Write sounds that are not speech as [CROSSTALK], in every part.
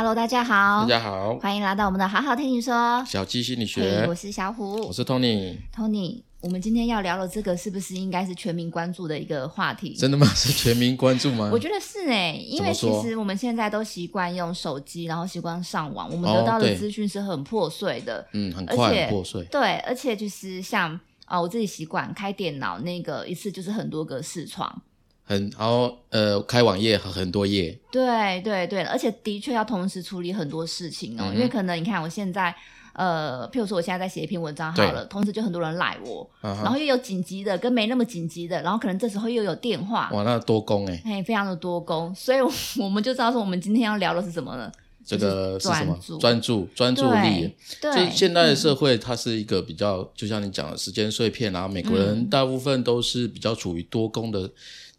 Hello，大家好，大家好，欢迎来到我们的好好听你说。小鸡心理嘿学我，是小虎我是 Tony。Tony。我们今天要聊的这个，是不是应该是全民关注的一个话题？真的吗？是全民关注吗？[LAUGHS] 我觉得是哎、因为其实我们现在都习惯用手机，然后习惯上网，我们哦得到的资讯是很破碎的。嗯，很快而且很破碎。对，而且就是像啊、我自己习惯开电脑，那个一次就是很多个视窗。很，然后呃，开网页很很多页，对对对，而且的确要同时处理很多事情哦，嗯因为可能你看我现在。呃，譬如说我现在在写一篇文章好了，同时就很多人赖我，然后又有紧急的跟没那么紧急的，然后可能这时候又有电话，哇，那多工哎，哎，非常的多工，所以我们就知道说我们今天要聊的是什么呢？这个是什么专注？专注专注力。对，就对，现代的社会，它是一个比较，就像你讲的时间碎片，然后美国人嗯大部分都是比较处于多工的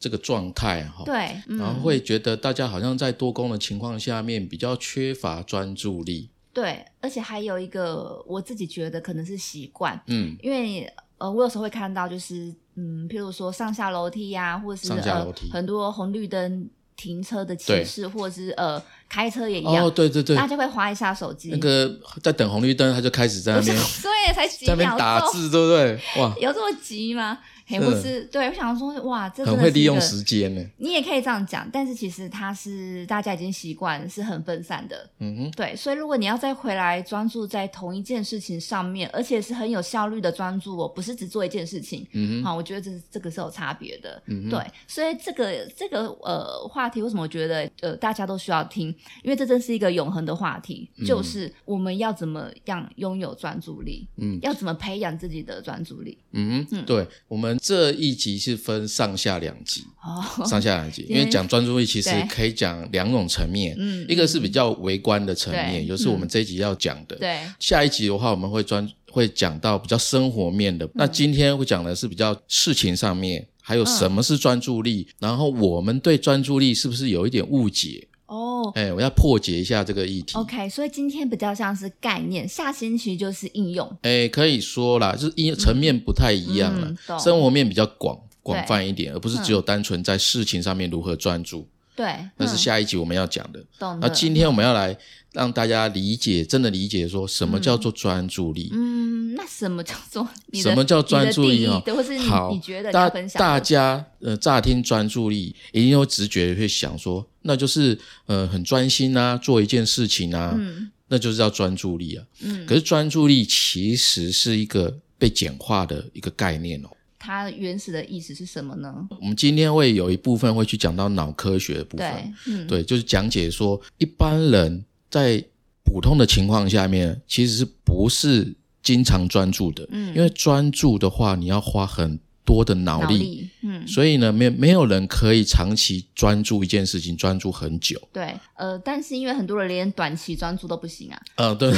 这个状态哈。对，嗯然后会觉得大家好像在多工的情况下面比较缺乏专注力。对，而且还有一个我自己觉得可能是习惯，嗯，因为呃，我有时候会看到就是嗯，譬如说上下楼梯呀、或者是上下楼梯呃、很多红绿灯停车的骑士，或者是呃开车也一样，哦，对对对大，家会划一下手机，那个在等红绿灯，他就开始在那边对，才几在那边秒，打字，对不对？哇，有这么急吗？嘿，是。不是，对我想说，哇，这真很会利用时间呢。你也可以这样讲，但是其实它是大家已经习惯是很分散的，嗯哼，对，所以如果你要再回来专注在同一件事情上面，而且是很有效率的专注哦，不是只做一件事情，嗯哼，好，我觉得这这个是有差别的，嗯哼，对，所以这个这个呃话题为什么我觉得呃大家都需要听？因为这真是一个永恒的话题，就是我们要怎么样拥有专注力，嗯要怎么培养自己的专注力，嗯哼，对，我们这一集是分上下两集，哦，上下两集，[LAUGHS] 因为讲专注力其实可以讲两种层面，嗯一个是比较微观的层面，就是我们这一集要讲的。对，下一集的话，我们会专会讲到比较生活面嗯的。那今天会讲的是比较事情上面，还有什么是专注力，然后我们对专注力是不是有一点误解？哦。哎，我要破解一下这个议题。OK，所以今天比较像是概念，下星期就是应用。哎，可以说啦，就是因层面不太一样了生活面比较广广泛一点，而不是只有单纯在事情上面如何专注。对，那是嗯下一集我们要讲的。懂的。那今天我们要来让大家理解，真的理解说什么叫做专注力。嗯，那什么叫做 [LAUGHS] 什么叫专注力哦好，你觉得大大家呃乍听专注力，一定有直觉会想说，那就是呃很专心啊，做一件事情啊，嗯那就是叫专注力啊。嗯，可是专注力其实是一个被简化的一个概念哦。它原始的意思是什么呢？我们今天会有一部分会去讲到脑科学的部分，对，嗯，对，就是讲解说一般人在普通的情况下面，其实是不是经常专注的？嗯因为专注的话，你要花很多的脑力，嗯，所以呢，没没有人可以长期专注一件事情，专注很久。对，呃，但是因为很多人连短期专注都不行啊，嗯、对。[LAUGHS]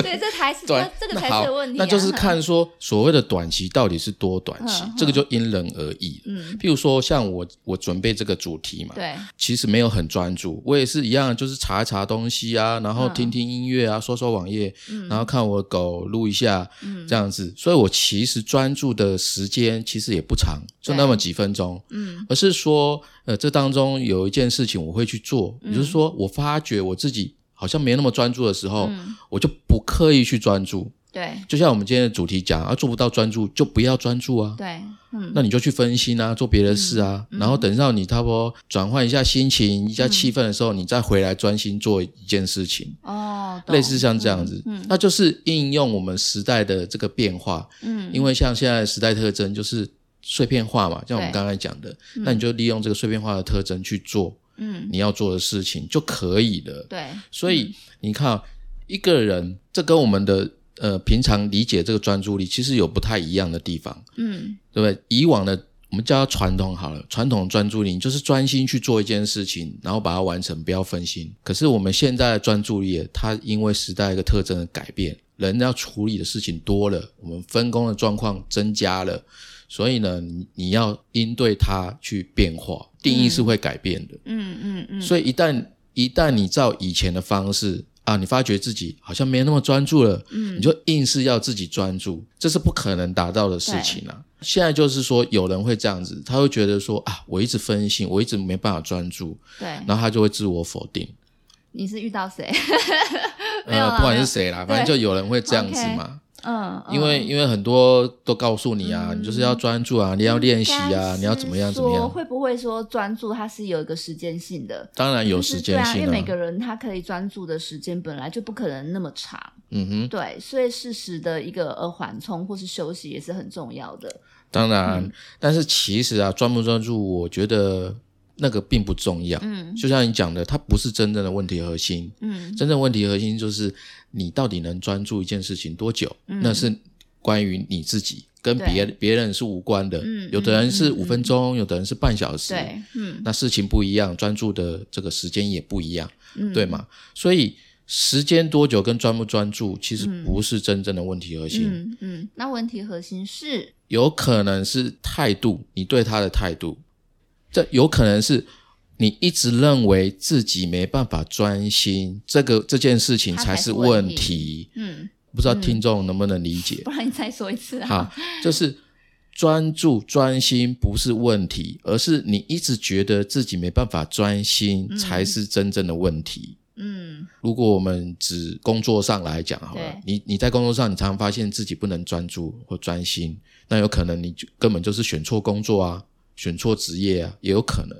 对，这才是对，这个才是问题、啊，那就是看说所谓的短期到底是多短期，嗯这个就因人而异。嗯，譬如说，像我我准备这个主题嘛，对，其实没有很专注，我也是一样，就是查一查东西啊，然后嗯听听音乐啊，刷刷网页，嗯。然后看我的狗录一下，嗯。这样子。所以我其实专注的时间其实也不长，就那么几分钟，嗯。而是说，呃，这当中有一件事情我会去做，嗯。也就是说，我发觉我自己好像没那么专注的时候，嗯，我就不刻意去专注。对。就像我们今天的主题讲，啊，做不到专注就不要专注啊。对，嗯，那你就去分心啊，做别的事啊，然后等到你差不多转换一下心情、一下气氛的时候，你再回来专心做一件事情，哦，懂。类似像这样子，嗯那就是应用我们时代的这个变化，嗯，因为像现在的时代特征就是碎片化嘛，像我们对刚才讲的，那你就利用这个碎片化的特征去做嗯，你要做的事情就可以了。对，所以你看啊，一个人这跟我们的呃平常理解这个专注力其实有不太一样的地方。嗯对不对？以往的我们叫它传统好了，传统专注力就是专心去做一件事情，然后把它完成，不要分心。可是我们现在的专注力，它因为时代一个特征的改变，人要处理的事情多了，我们分工的状况增加了，所以呢，你你要应对它去变化，定义是会改变的。嗯嗯嗯，所以一旦一旦你照以前的方式啊，你发觉自己好像没那么专注了，嗯你就硬是要自己专注，这是不可能达到的事情啊。现在就是说，有人会这样子，他会觉得说啊，我一直分心，我一直没办法专注，对，然后他就会自我否定。你是遇到谁？[LAUGHS] 不管是谁啦，反正就有人会这样子嘛。嗯，因为嗯因为很多都告诉你啊，嗯你就是要专注啊，你要练习啊，你要怎么样怎么样。说会不会说专注它是有一个时间性的？当然有就是时间对啊，因为每个人他可以专注的时间本来就不可能那么长，嗯哼，对，所以适时的一个呃缓冲或是休息也是很重要的。当然，嗯但是其实啊，专不专注，我觉得那个并不重要。嗯就像你讲的，它不是真正的问题核心。嗯真正问题核心就是你到底能专注一件事情多久，嗯。那是关于你自己，跟别别人是无关的。嗯有的人是五分钟，有的人是半小时。对，嗯。那事情不一样，专注的这个时间也不一样，嗯，对吗？所以时间多久跟专不专注，其实不是真正的问题核心，嗯嗯，那问题核心是？有可能是态度，你对他的态度，这有可能是你一直认为自己没办法专心，这个这件事情才是问问题题。嗯，不知道听众能不能理解？不然你再说一次啊。好，就是专注专心不是问题，而是你一直觉得自己没办法专心，才是真正的问题。嗯如果我们只工作上来讲好了，你你在工作上，你常常发现自己不能专注或专心，那有可能你就根本就是选错工作啊，选错职业啊，也有可能。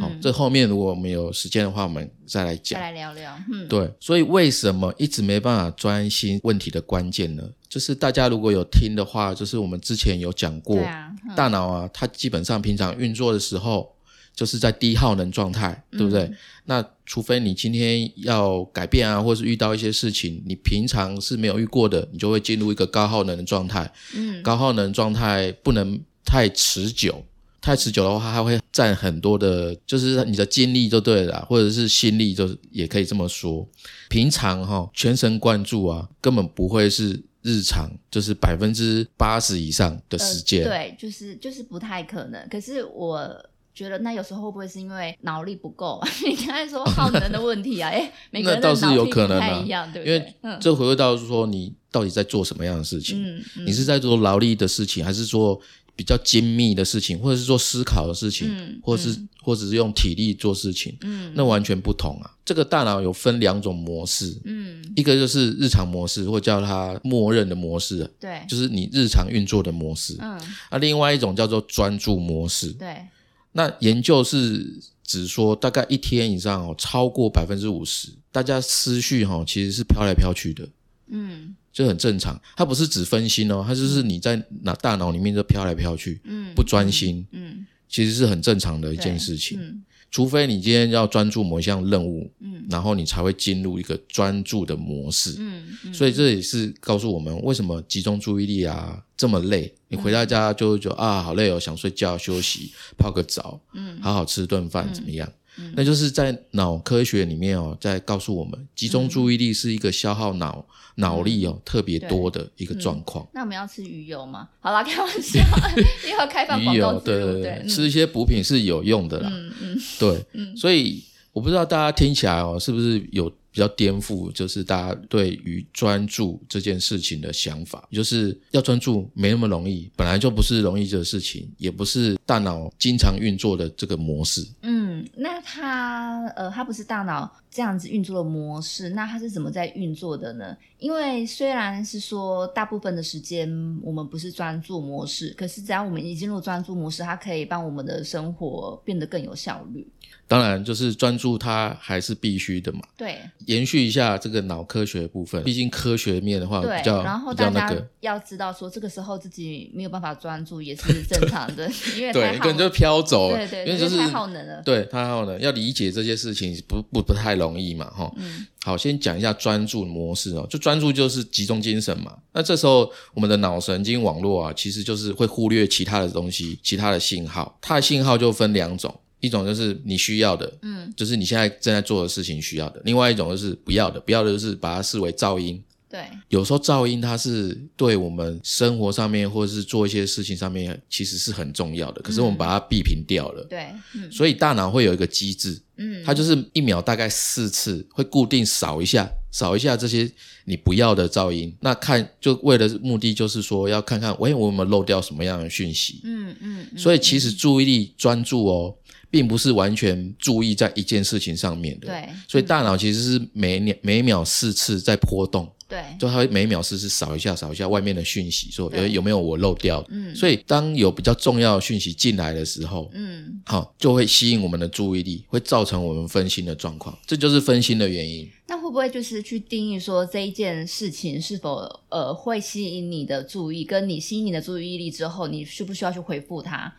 好、嗯，这后面如果我们有时间的话，我们再来讲再讲。来聊聊。嗯，对，所以为什么一直没办法专心？问题的关键呢，就是大家如果有听的话，就是我们之前有讲过，啊，嗯大脑啊，它基本上平常运作的时候，就是在低耗能状态，对不对？嗯那除非你今天要改变啊，或是遇到一些事情，你平常是没有遇过的，你就会进入一个高耗能的状态。嗯高耗能状态不能太持久，太持久的话，它会占很多的，就是你的精力就对了，或者是心力，就也可以这么说。平常哈、全神贯注啊，根本不会是日常，就是百分之八十以上的时间。呃对，就是就是不太可能。可是我觉得那有时候会不会是因为脑力不够？[LAUGHS] 你刚才说耗能的问题啊，哎，每个人的那倒是有脑力不可能啊太一样，对不因对？为这回归到说你到底在做什么样的事情？嗯嗯你是在做劳力的事情，还是做比较精密的事情，或者是做思考的事情，嗯或者是、或者是用体力做事情？嗯那完全不同啊！这个大脑有分两种模式，嗯，一个就是日常模式，或叫它默认的模式，对，就是你日常运作的模式。嗯啊，另外一种叫做专注模式。对，那研究是指说，大概一天以上哦，超过百分之五十，大家思绪哈、哦、其实是飘来飘去的，嗯就很正常。它不是只分心哦，它就是你在脑大脑里面就飘来飘去，嗯，不专心，嗯其实是很正常的一一件事情。嗯除非你今天要专注某一项任务，嗯然后你才会进入一个专注的模式。嗯嗯，所以这也是告诉我们为什么集中注意力啊这么累。你回到家就会觉得啊好累哦，想睡觉休息，泡个澡，嗯好好吃顿饭怎么样？嗯那就是在脑科学里面哦，在告诉我们，集中注意力是一个消耗脑、脑力哦特别多的一个状况。那我们要吃鱼油吗？好啦，开玩笑，[LAUGHS] 一会儿开放广鱼油告植入，对对，吃一些补品是有用的啦。嗯嗯对，嗯所以我不知道大家听起来哦，是不是有比较颠覆，就是大家对于专注这件事情的想法，就是要专注没那么容易，本来就不是容易的事情，也不是大脑经常运作的这个模式。嗯，那它呃，它不是大脑这样子运作的模式，那它是怎么在运作的呢？因为虽然是说大部分的时间我们不是专注模式，可是只要我们一进入专注模式，它可以帮我们的生活变得更有效率。当然，就是专注它还是必须的嘛。对延续一下这个脑科学的部分，毕竟科学面的话对比，较然后大家那个，要知道说，这个时候自己没有办法专注也是正常的，[LAUGHS] 因为太对，耗可能就飘走了，对对，因为就是太耗能了。对太耗能，要理解这些事情不不不太容易嘛，哈。嗯好，先讲一下专注模式哦，就专注就是集中精神嘛。那这时候我们的脑神经网络啊，其实就是会忽略其他的东西，其他的信号。它的信号就分两种，一种就是你需要的，嗯就是你现在正在做的事情需要的；另外一种就是不要的，不要的就是把它视为噪音，对，有时候噪音它是对我们生活上面或者是做一些事情上面其实是很重要的，可是我们把它避平掉了。对，嗯所以大脑会有一个机制，嗯，它就是一秒大概四次会固定扫一下，扫一下这些你不要的噪音。那看就为了目的就是说要看看，喂，我有没有漏掉什么样的讯息。嗯嗯，嗯所以其实注意力专注哦，并不是完全注意在一件事情上面的。，对，所以大脑其实是每秒每秒四次在波动，对，就它会每秒试试扫一下扫一下外面的讯息，说对。有有没有我漏掉。嗯，所以当有比较重要的讯息进来的时候，嗯，好、就会吸引我们的注意力，会造成我们分心的状况，这就是分心的原因。那会不会就是去定义说这一件事情是否呃会吸引你的注意，跟你吸引你的注意力之后，你需不需要去回复它？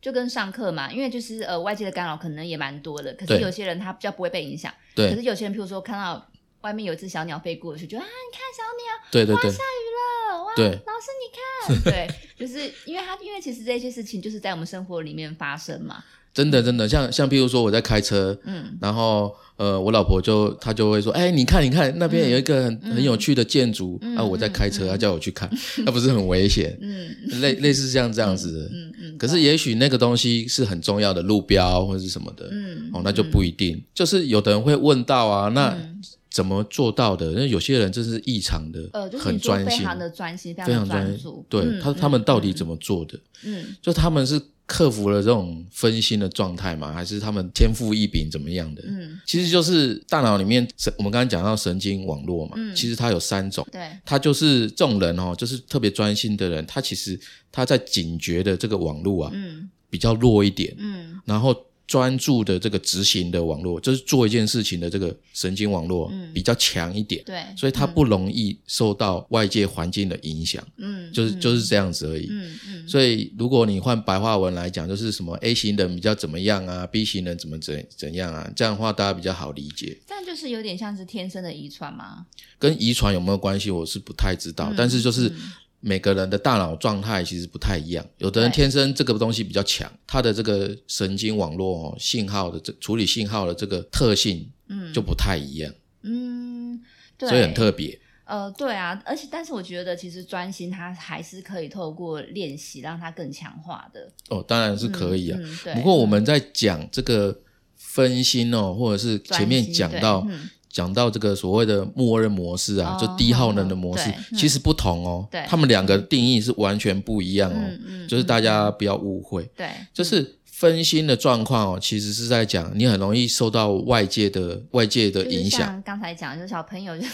就跟上课嘛，因为就是呃外界的干扰可能也蛮多的，可是有些人他比较不会被影响，对。可是有些人譬如说看到外面有一只小鸟飞过去，就啊你看小鸟对对对。下雨了，哇，对。老师你看，[LAUGHS] 对，就是因为他因为其实这些事情就是在我们生活里面发生嘛，真的真的，像像譬如说我在开车，嗯。然后呃，我老婆就她就会说，哎，你看你看那边有一个很、很有趣的建筑，嗯啊，我在开车，嗯。她叫我去看，那不是很危险？[LAUGHS] 嗯。类类似像这样子。的。嗯嗯，可是也许那个东西是很重要的路标或者是什么的，嗯哦，那就不一定。就是有的人会问到啊，那嗯怎么做到的？那有些人真是异常的，呃，就是很专心，非常的专心，非非常常专注，。对、嗯他他们到底？怎么做的？嗯就他们是克服了这种分心的状态吗？还是他们天赋异禀怎么样的？嗯，其实就是大脑里面神，我们刚刚讲到神经网络嘛，嗯其实它有三种。对，它就是这种人哦，就是特别专心的人，他其实他在警觉的这个网络啊嗯比较弱一点，嗯然后专注的这个执行的网络，就是做一件事情的这个神经网络嗯。比较强一点，对，所以它不容易受到外界环境的影响，嗯，就是嗯就是这样子而已。嗯嗯，所以，如果你换白话文来讲，就是什么 A 型人比较怎么样啊，B 型人怎么怎怎样啊，这样的话大家比较好理解。但就是有点像是天生的遗传嘛，跟遗传有没有关系，我是不太知道，嗯但是就是嗯每个人的大脑状态其实不太一样，有的人天生这个东西比较强，他的这个神经网络哦信号的这处理信号的这个特性嗯。就不太一样，嗯，对，所以很特别。呃，对啊，而且但是我觉得其实专心它还是可以透过练习让它更强化的，哦，当然是可以啊。嗯嗯对。不过我们在讲这个分心哦，或者是前面讲到嗯讲到这个所谓的默认模式啊，哦就低耗能的模式，嗯其实不同哦。对他们两个定义是完全不一样哦。嗯嗯，就是嗯大家不要误会，对，就是分心的状况哦，其实是在讲你很容易受到外界的外界的影响像刚才讲，就是小朋友就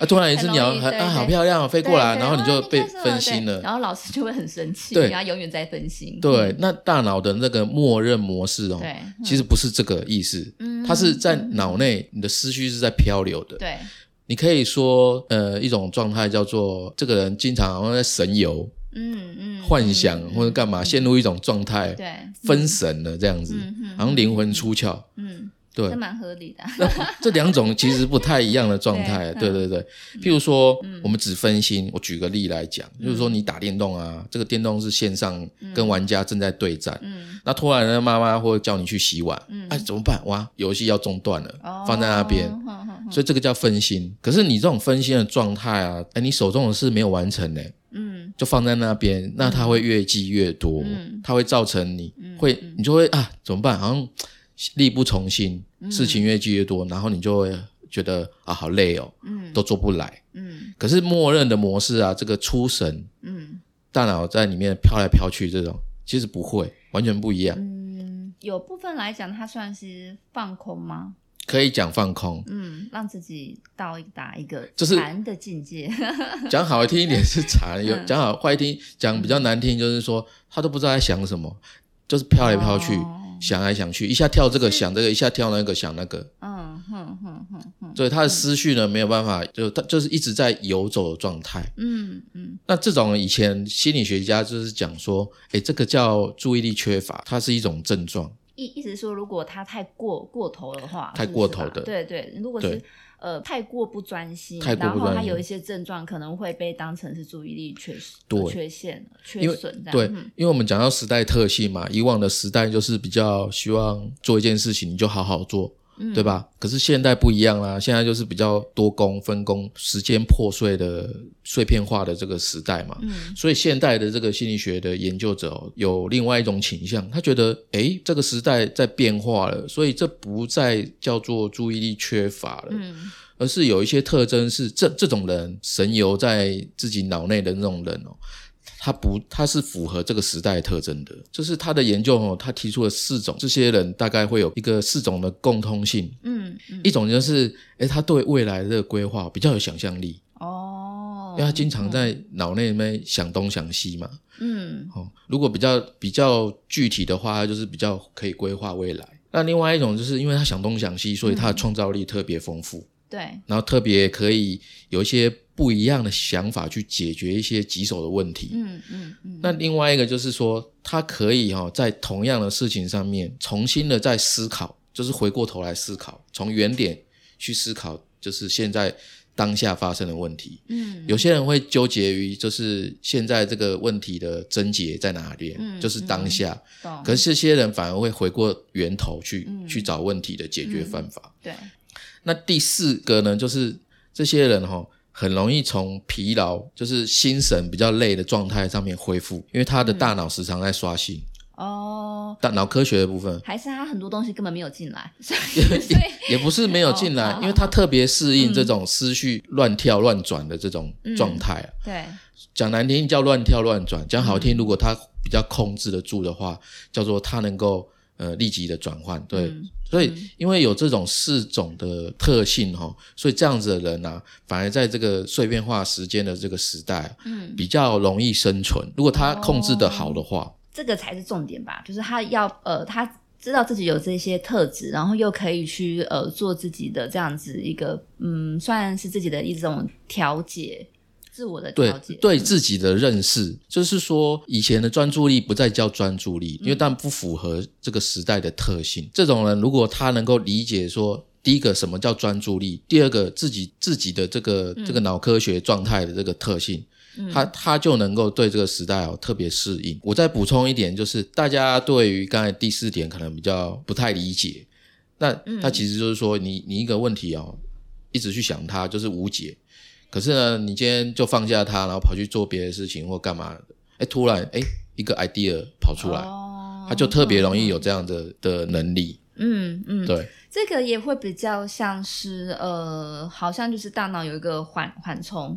啊，突然一只鸟很啊好漂亮哦飞过来，然后你就被分心了。然后老师就会很生气，对。因为他永远在分心，对嗯，那大脑的那个默认模式哦，对，其实不是这个意思，嗯它是在脑内，你的思绪是在漂流的。对，你可以说，呃，一种状态叫做这个人经常好像在神游、嗯嗯，幻想嗯或者干嘛，陷入一种状态，对分神了这样子，好像灵魂出窍。嗯，对。这，蛮合理的，这两种其实不太一样的状态，[LAUGHS] 对对对对。譬如说，我们只分心，我举个例来讲，嗯。就是说你打电动啊，这个电动是线上跟玩家正在对战，嗯。那突然呢，妈妈会叫你去洗碗，嗯。哎，怎么办？哇，游戏要中断了，哦放在那边，所以这个叫分心。可是你这种分心的状态啊，哎，你手中的事没有完成呢，嗯。就放在那边，那它会越积越多，嗯。它会造成你会，你就会啊，怎么办？好像力不从心，嗯事情越积越多，然后你就会觉得啊，好累哦，嗯都做不来。嗯可是默认的模式啊，这个出神，嗯大脑在里面飘来飘去，这种其实不会，完全不一样。嗯，有部分来讲，它算是放空吗？可以讲放空，嗯，让自己到达一个就是禅的境界。[LAUGHS] 讲好听一点是禅，有嗯讲好坏听，讲比较难听就是说他都不知道在想什么，就是飘来飘去，哦想来想去，一下跳这个想这个，一下跳那个想那个，嗯哼哼哼哼，所以他的思绪呢没有办法，就他就是一直在游走的状态。嗯嗯那这种以前心理学家就是讲说，诶，这个叫注意力缺乏，它是一种症状。意意思是说，如果他太过过头的话，太过头的对对，如果是呃太过不专心，然后他有一些症状可能会被当成是注意力缺失、对缺陷、缺损这样。对嗯，因为我们讲到时代特性嘛，以往的时代就是比较希望做一件事情你就好好做，嗯对吧？可是现代不一样啦，现在就是比较多工分工、时间破碎的碎片化的这个时代嘛。嗯所以现代的这个心理学的研究者、哦、有另外一种倾向，他觉得，诶，这个时代在变化了，所以这不再叫做注意力缺乏了，嗯而是有一些特征是这这种人神游在自己脑内的那种人哦，他不他是符合这个时代特征的。就是他的研究哦，他提出了四种，这些人大概会有一个四种的共通性。嗯嗯，一种就是，诶，他对未来的这个规划比较有想象力，哦，因为他经常在脑内里面想东想西嘛。嗯哦，如果比较比较具体的话，他就是比较可以规划未来。那另外一种就是因为他想东想西，所以他的创造力特别丰富。对，然后特别可以有一些不一样的想法去解决一些棘手的问题。嗯嗯嗯，那另外一个就是说，他可以哈、在同样的事情上面重新的再思考，就是回过头来思考，从原点去思考，就是现在当下发生的问题。嗯有些人会纠结于就是现在这个问题的症结在哪里，嗯就是当下。懂，可是这些人反而会回过源头去、嗯去找问题的解决方法。对，那第四个呢，就是这些人哈、很容易从疲劳，就是心神比较累的状态上面恢复，因为他的大脑时常在刷新。哦，大脑科学的部分还是他很多东西根本没有进来，[LAUGHS] 所以也不是没有进来，哦因为他特别适应这种思绪乱跳乱转的这种状态啊。对，讲难听叫乱跳乱转，讲好听，如果他比较控制得住的话，叫做他能够呃立即的转换。对，嗯所以因为有这种四种的特性哈、所以这样子的人啊，反而在这个碎片化时间的这个时代，嗯，比较容易生存。如果他控制的好的话，这个才是重点吧，就是他要呃，他知道自己有这些特质，然后又可以去呃做自己的这样子一个嗯，算是自己的一种调节，自我的对对自己的认识，就是说以前的专注力不再叫专注力，因为但不符合这个时代的特性。这种人如果他能够理解说。第一个什么叫专注力？第二个自己自己的这个、这个脑科学状态的这个特性，他他就能够对这个时代哦特别适应。我再补充一点，就是大家对于刚才第四点可能比较不太理解，那他其实就是说你你一个问题哦，一直去想它就是无解。可是呢，你今天就放下它，然后跑去做别的事情或干嘛的，哎，突然哎一个 idea 跑出来，哦他就特别容易有这样的的能力。嗯嗯，对，这个也会比较像是呃，好像就是大脑有一个缓缓冲，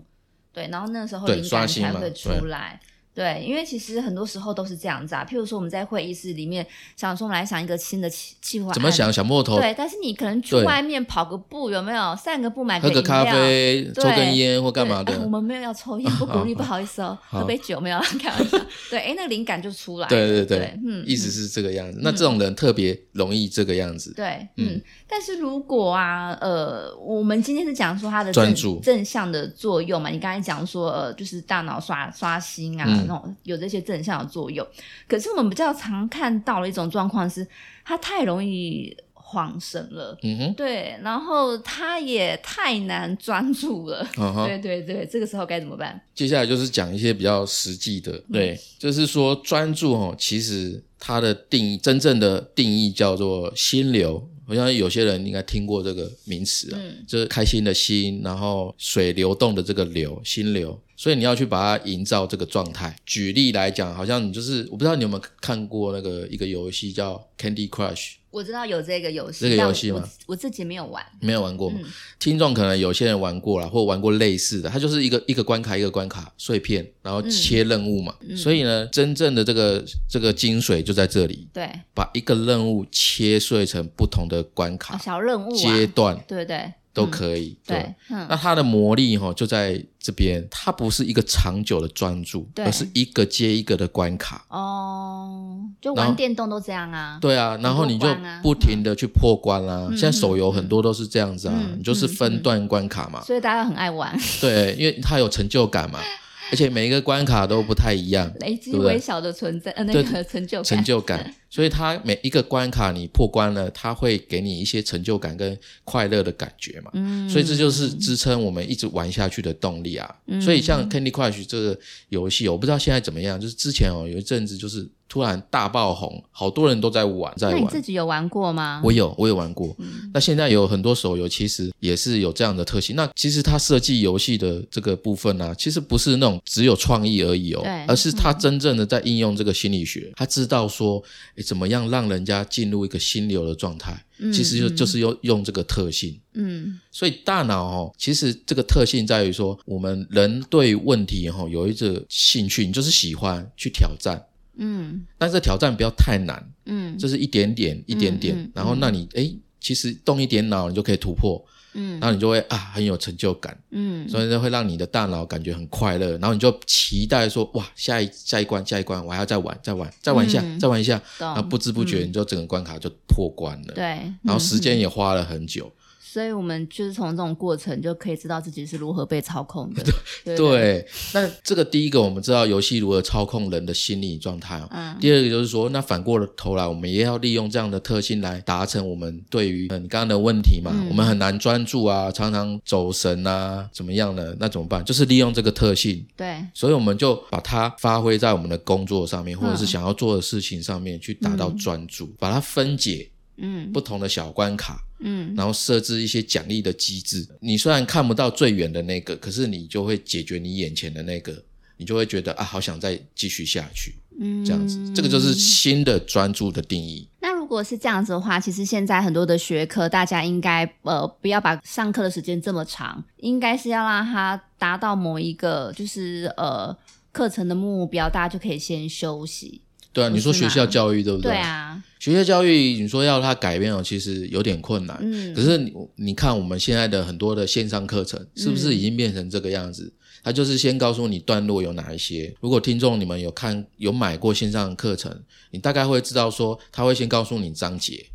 对，然后那时候对灵感刷新嘛才会出来。对，因为其实很多时候都是这样子啊。譬如说我们在会议室里面想说，我们来想一个新的计计划，怎么想想摸头，对，但是你可能去对外面跑个步，有没有散个步，买喝个咖啡，对抽根烟或干嘛对啊我的。们没有要抽烟，不鼓励，[LAUGHS] 不好意思哦，好喝杯酒没有啦，开玩笑。对，哎，那个灵感就出来了。对对对，嗯，意思是这个样子。那这种人特别容易这个样子。对，嗯嗯，但是如果啊，呃，我们今天是讲说它的正专注正向的作用嘛，你刚才讲说，呃，就是大脑刷刷新啊，嗯那种有这些正向的作用。可是我们比较常看到的一种状况是，它太容易晃神了。嗯哼，对，然后他也太难专注了。[LAUGHS] 嗯哼。对对对，这个时候该怎么办？接下来就是讲一些比较实际的，嗯对，就是说专注哦，其实它的定义，真正的定义叫做心流。好像有些人应该听过这个名词啊，嗯就是开心的心，然后水流动的这个流，心流。所以你要去把它营造这个状态。举例来讲，好像你就是，我不知道你有没有看过那个一个游戏叫 Candy Crush，我知道有这个游戏，这个游戏吗？我我自己没有玩。没有玩过吗？嗯。听众可能有些人玩过了，或玩过类似的，它就是一个一个关卡一个关卡碎片，然后切任务嘛。嗯。所以呢，真正的这个这个精髓就在这里，对，把一个任务切碎成不同的关卡、哦小任务啊，阶段。对对都嗯可以。对，嗯那它的魔力哈、就在这边，它不是一个长久的专注，而是一个接一个的关卡。哦，就玩电动都这样啊。对啊，然后你就不停的去破关啦、嗯现在手游很多都是这样子啊，嗯你就是分段关卡嘛。所以大家很爱玩，对，因为它有成就感嘛，[LAUGHS] 而且每一个关卡都不太一样，累积微小的存在，呃，那对个成就感。成就感。所以它每一个关卡你破关了，它会给你一些成就感跟快乐的感觉嘛。嗯，所以这就是支撑我们一直玩下去的动力啊。嗯所以像 Candy Crush 这个游戏，我不知道现在怎么样，就是之前哦有一阵子就是突然大爆红，好多人都在玩，在那你玩。自己有玩过吗？我有，我有玩过。嗯那现在有很多手游其实也是有这样的特性。那其实它设计游戏的这个部分呢、其实不是那种只有创意而已哦而是它真正的在应用这个心理学，他知道说，诶怎么样让人家进入一个心流的状态，嗯其实就嗯。就是用用这个特性。嗯。所以大脑哦，其实这个特性在于说，我们人对问题哈、哦、有一个兴趣，你就是喜欢去挑战，嗯。但是挑战不要太难，嗯。就是一点点一点点，嗯嗯然后那你哎，其实动一点脑，你就可以突破，嗯。然后你就会啊很有成就感，嗯，所以呢会让你的大脑感觉很快乐，然后你就期待说哇下一下一关下一关我还要再玩再玩再玩一下、嗯再玩一下，然后不知不觉你就整个关卡就破关了，对，然后嗯时间也花了很久。所以我们就是从这种过程就可以知道自己是如何被操控的。[LAUGHS] 对，对，那这个第一个我们知道游戏如何操控人的心理状态哦。嗯第二个就是说，那反过了头来，我们也要利用这样的特性来达成我们对于嗯你刚刚的问题嘛，嗯我们很难专注啊，常常走神啊，怎么样呢？那怎么办？就是利用这个特性，对，所以我们就把它发挥在我们的工作上面，或者是嗯想要做的事情上面去达到专注，把它分解嗯不同的小关卡，嗯然后设置一些奖励的机制。你虽然看不到最远的那个，可是你就会解决你眼前的那个，你就会觉得啊，好想再继续下去，嗯，这样子。这个就是新的专注的定义。那如果是这样子的话，其实现在很多的学科，大家应该呃不要把上课的时间这么长，应该是要让它达到某一个就是呃课程的目标，大家就可以先休息。对啊，你说学校教育对不对对啊，学校教育，你说要它改变哦，其实有点困难。嗯，可是你你看我们现在的很多的线上课程，是不是已经变成这个样子？它就是先告诉你段落有哪一些。如果听众你们有看有买过线上课程，你大概会知道说，他会先告诉你章节，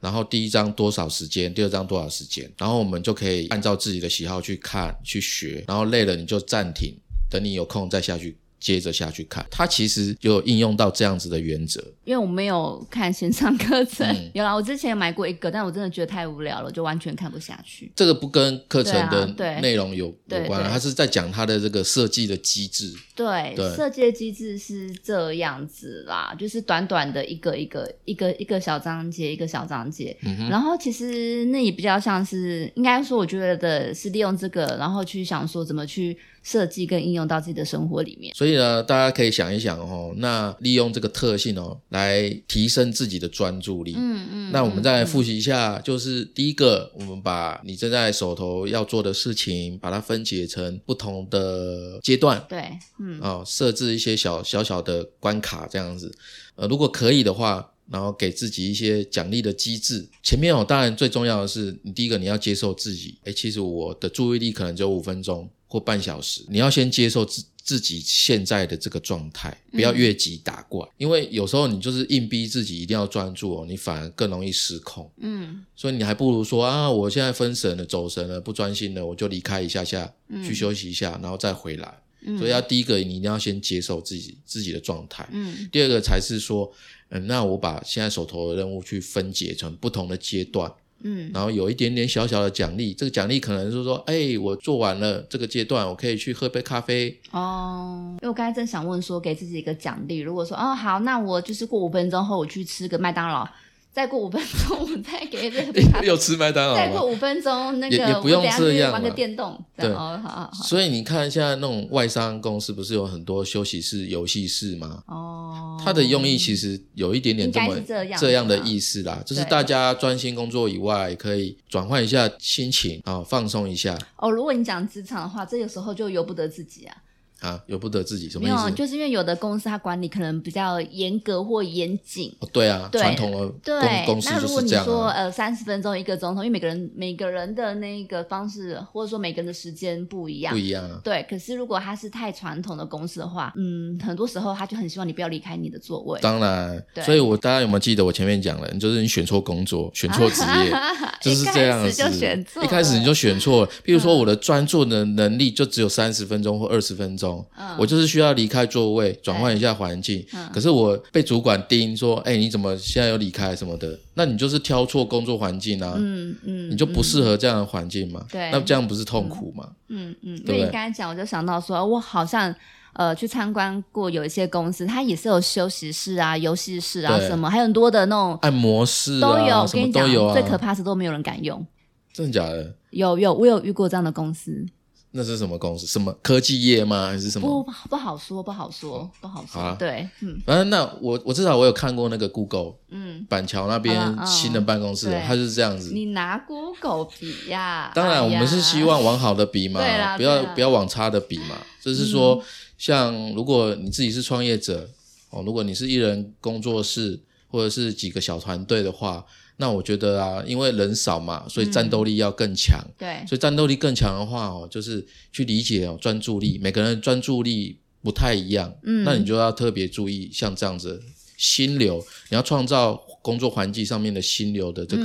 然后第一章多少时间，第二章多少时间，然后我们就可以按照自己的喜好去看去学，然后累了你就暂停，等你有空再下去。接着下去看，它其实就应用到这样子的原则。因为我没有看线上课程，嗯 [LAUGHS] 有啦，我之前有买过一个，但我真的觉得太无聊了，就完全看不下去。这个不跟课程的内容有对有关它是在讲它的这个设计的机制。对，对设计的机制是这样子啦，就是短短的一个一个一个一个小章节，一个小章节。嗯，然后其实那也比较像是，应该说，我觉得是利用这个，然后去想说怎么去设计跟应用到自己的生活里面。所以呢，大家可以想一想哦，那利用这个特性哦，来提升自己的专注力。嗯嗯。那我们再复习一下，就是第一个，我们把你正在手头要做的事情，把它分解成不同的阶段，对，嗯哦，设置一些小小小的关卡这样子。呃，如果可以的话，然后给自己一些奖励的机制。前面哦，当然最重要的是，你第一个你要接受自己，诶，其实我的注意力可能只有五分钟或半小时，你要先接受自自己现在的这个状态，不要越级打怪，因为有时候你就是硬逼自己一定要专注哦，你反而更容易失控。嗯所以你还不如说啊，我现在分神了、走神了、不专心了，我就离开一下下，去休息一下，然后再回来。嗯，所以要第一个，你一定要先接受自己自己的状态。嗯第二个才是说，嗯，那我把现在手头的任务去分解成不同的阶段，嗯然后有一点点小小的奖励。这个奖励可能是说，哎，我做完了这个阶段，我可以去喝杯咖啡。哦，因为我刚才正想问说，给自己一个奖励，如果说哦好，那我就是过五分钟后我去吃个麦当劳，再过五分钟我再给这个咖 [LAUGHS] 啡又吃麦当？再过五分钟，那个也也不用这样去玩个电动。对哦，好好好。所以你看，现在那种外商公司不是有很多休息室、游戏室吗？哦，它的用意其实有一点点这么这样的意思啦，就是大家专心工作以外，可以转换一下心情啊，放松一下哦，如果你讲职场的话，这有时候就由不得自己啊。啊，由不得自己什么没有，意思？就是因为有的公司它管理可能比较严格或严谨。哦对啊，对传统的对公公，司那如果你就是这样啊。说呃三十分钟一个钟头，因为每个人每个人的那个方式或者说每个人的时间不一样不，一样啊，对。可是如果它是太传统的公司的话，嗯，很多时候他就很希望你不要离开你的座位。当然，对所以我大家有没有记得我前面讲了，你就是你选错工作，选错职业，[LAUGHS] 就是这样子。一开始就选错了，一开始你就选错了。比如说我的专注的能力就只有三十分钟或二十分钟，通，嗯我就是需要离开座位，转换一下环境。嗯可是我被主管盯说，哎、你怎么现在又离开什么的？那你就是挑错工作环境啊，嗯嗯，你就不适合这样的环境嘛。对那这样不是痛苦吗？嗯嗯，因为你刚才讲，我就想到说，我好像呃去参观过有一些公司，它也是有休息室啊、游戏室啊什么，还有很多的那种按摩室都有。我跟你讲，么都有啊。最可怕是都没有人敢用。真的假的？有有，我有遇过这样的公司，那是什么公司？什么科技业吗？还是什么？不不好说，不好说，不好说。对，嗯反正那我我至少我有看过那个 Google 嗯，板桥那边新的办公室它就是这样子。你拿 Google 比呀？当然，我们是希望往好的比嘛不要不要往差的比嘛。就是说，像如果你自己是创业者哦，如果你是一人工作室或者是几个小团队的话，那我觉得啊，因为人少嘛，所以战斗力要更强。对，所以战斗力更强的话哦，就是去理解哦专注力，每个人的专注力不太一样，嗯。那你就要特别注意像这样子心流，你要创造工作环境上面的心流的这个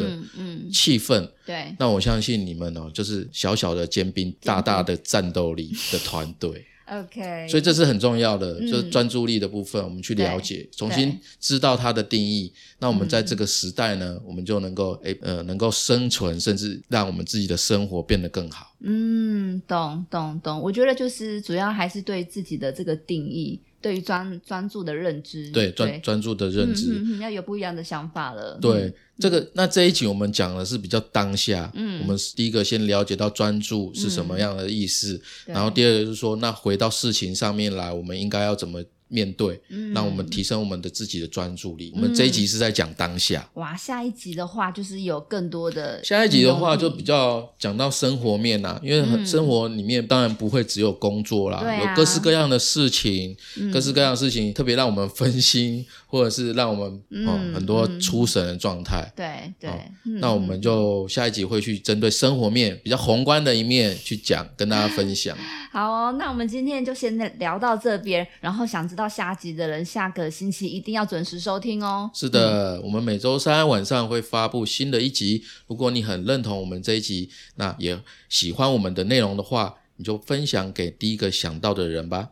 气氛。对，那我相信你们哦，就是小小的尖兵，大大的战斗力的团队，OK，所以这是很重要的，嗯就是专注力的部分，我们去了解，重新知道它的定义。那我们在这个时代呢，我们就能够诶呃能够生存，甚至让我们自己的生活变得更好。嗯，懂懂懂。我觉得就是主要还是对自己的这个定义，对于专专注的认知，对专专注的认知，嗯嗯嗯要有不一样的想法了。对、嗯这个，那这一集我们讲的是比较当下，嗯我们第一个先了解到专注是什么样的意思，对然后第二个就是说，那回到事情上面来，我们应该要怎么面对，嗯。让我们提升我们的自己的专注力。我们这一集是在讲当下，哇，下一集的话就是有更多的下一集的话就比较讲到生活面啦、因为很生活里面当然不会只有工作啦，有各式各样的事情，嗯。各式各样的事情特别让我们分心，或者是让我们、哦嗯很多嗯。出神的状态。对对、那我们就下一集会去针对生活面比较宏观的一面去讲，跟大家分享。好哦，那我们今天就先聊到这边，然后想知道下集的人，下个星期一定要准时收听哦。是的，我们每周三晚上会发布新的一集。如果你很认同我们这一集，那也喜欢我们的内容的话，你就分享给第一个想到的人吧。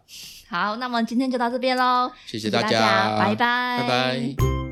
好，那么今天就到这边喽，谢谢大大家拜拜，拜拜。